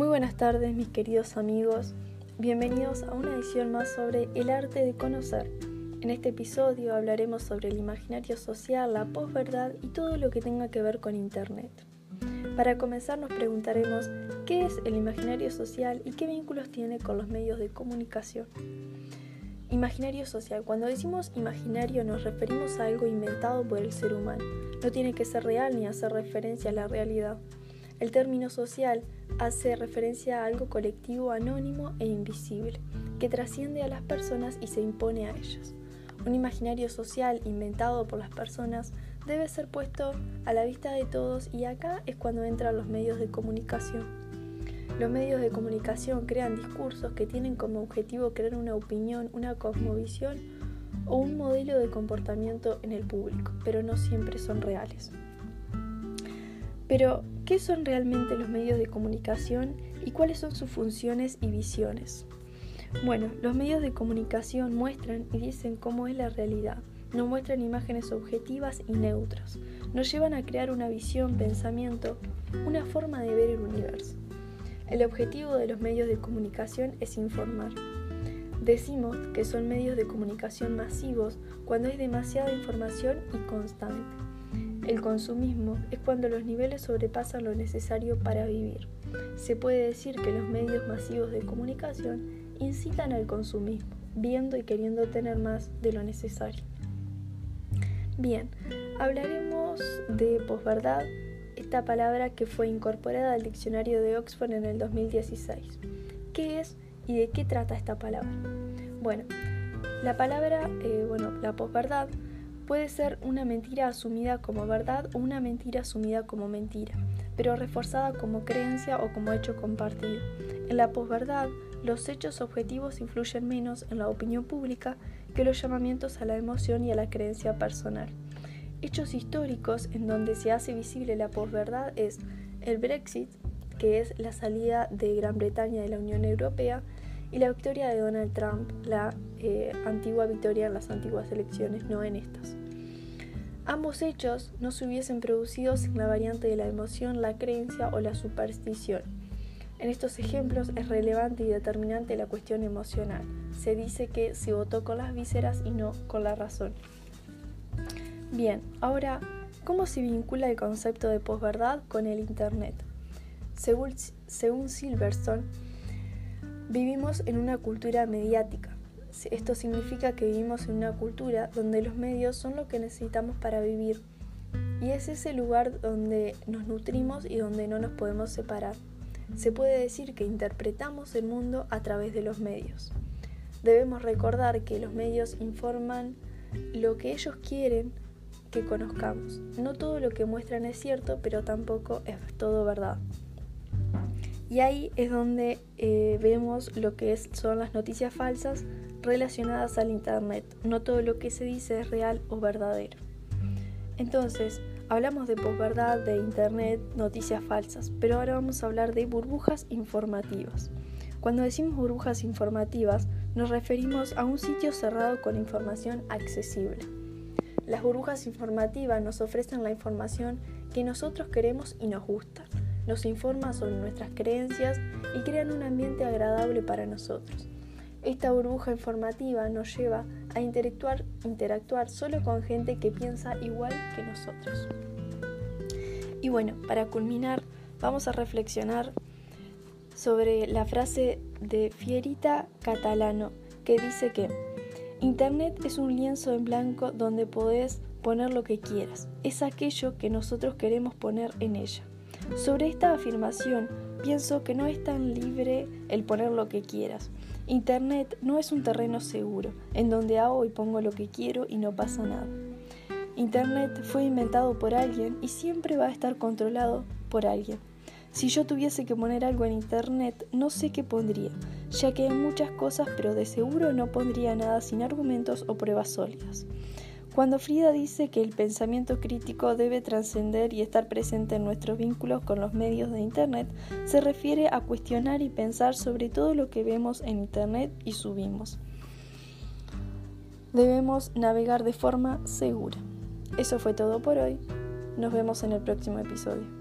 Muy buenas tardes mis queridos amigos, bienvenidos a una edición más sobre el arte de conocer. En este episodio hablaremos sobre el imaginario social, la posverdad y todo lo que tenga que ver con Internet. Para comenzar nos preguntaremos qué es el imaginario social y qué vínculos tiene con los medios de comunicación. Imaginario social. Cuando decimos imaginario nos referimos a algo inventado por el ser humano. No tiene que ser real ni hacer referencia a la realidad. El término social hace referencia a algo colectivo, anónimo e invisible, que trasciende a las personas y se impone a ellas. Un imaginario social inventado por las personas debe ser puesto a la vista de todos y acá es cuando entran los medios de comunicación. Los medios de comunicación crean discursos que tienen como objetivo crear una opinión, una cosmovisión o un modelo de comportamiento en el público, pero no siempre son reales. Pero, ¿qué son realmente los medios de comunicación y cuáles son sus funciones y visiones? Bueno, los medios de comunicación muestran y dicen cómo es la realidad, no muestran imágenes objetivas y neutras, nos llevan a crear una visión, pensamiento, una forma de ver el universo. El objetivo de los medios de comunicación es informar. Decimos que son medios de comunicación masivos cuando hay demasiada información y constante. El consumismo es cuando los niveles sobrepasan lo necesario para vivir. Se puede decir que los medios masivos de comunicación incitan al consumismo, viendo y queriendo tener más de lo necesario. Bien, hablaremos de posverdad, esta palabra que fue incorporada al diccionario de Oxford en el 2016. ¿Qué es y de qué trata esta palabra? Bueno, la palabra, eh, bueno, la posverdad Puede ser una mentira asumida como verdad o una mentira asumida como mentira, pero reforzada como creencia o como hecho compartido. En la posverdad, los hechos objetivos influyen menos en la opinión pública que los llamamientos a la emoción y a la creencia personal. Hechos históricos en donde se hace visible la posverdad es el Brexit, que es la salida de Gran Bretaña de la Unión Europea, y la victoria de Donald Trump, la eh, antigua victoria en las antiguas elecciones, no en estas. Ambos hechos no se hubiesen producido sin la variante de la emoción, la creencia o la superstición. En estos ejemplos es relevante y determinante la cuestión emocional. Se dice que se votó con las vísceras y no con la razón. Bien, ahora, ¿cómo se vincula el concepto de posverdad con el Internet? Según, según Silverstone, vivimos en una cultura mediática esto significa que vivimos en una cultura donde los medios son lo que necesitamos para vivir y es ese lugar donde nos nutrimos y donde no nos podemos separar. Se puede decir que interpretamos el mundo a través de los medios. Debemos recordar que los medios informan lo que ellos quieren que conozcamos. No todo lo que muestran es cierto, pero tampoco es todo verdad. Y ahí es donde eh, vemos lo que son las noticias falsas relacionadas al Internet. No todo lo que se dice es real o verdadero. Entonces, hablamos de posverdad, de Internet, noticias falsas, pero ahora vamos a hablar de burbujas informativas. Cuando decimos burbujas informativas, nos referimos a un sitio cerrado con información accesible. Las burbujas informativas nos ofrecen la información que nosotros queremos y nos gusta. Nos informan sobre nuestras creencias y crean un ambiente agradable para nosotros. Esta burbuja informativa nos lleva a interactuar, solo con gente que piensa igual que nosotros. Y bueno, para culminar, vamos a reflexionar sobre la frase de Fierita Catalano, que dice que Internet es un lienzo en blanco donde podés poner lo que quieras. Es aquello que nosotros queremos poner en ella. Sobre esta afirmación, pienso que no es tan libre el poner lo que quieras. Internet no es un terreno seguro, en donde hago y pongo lo que quiero y no pasa nada. Internet fue inventado por alguien y siempre va a estar controlado por alguien. Si yo tuviese que poner algo en Internet, no sé qué pondría, ya que hay muchas cosas, pero de seguro no pondría nada sin argumentos o pruebas sólidas. Cuando Frida dice que el pensamiento crítico debe trascender y estar presente en nuestros vínculos con los medios de Internet, se refiere a cuestionar y pensar sobre todo lo que vemos en Internet y subimos. Debemos navegar de forma segura. Eso fue todo por hoy. Nos vemos en el próximo episodio.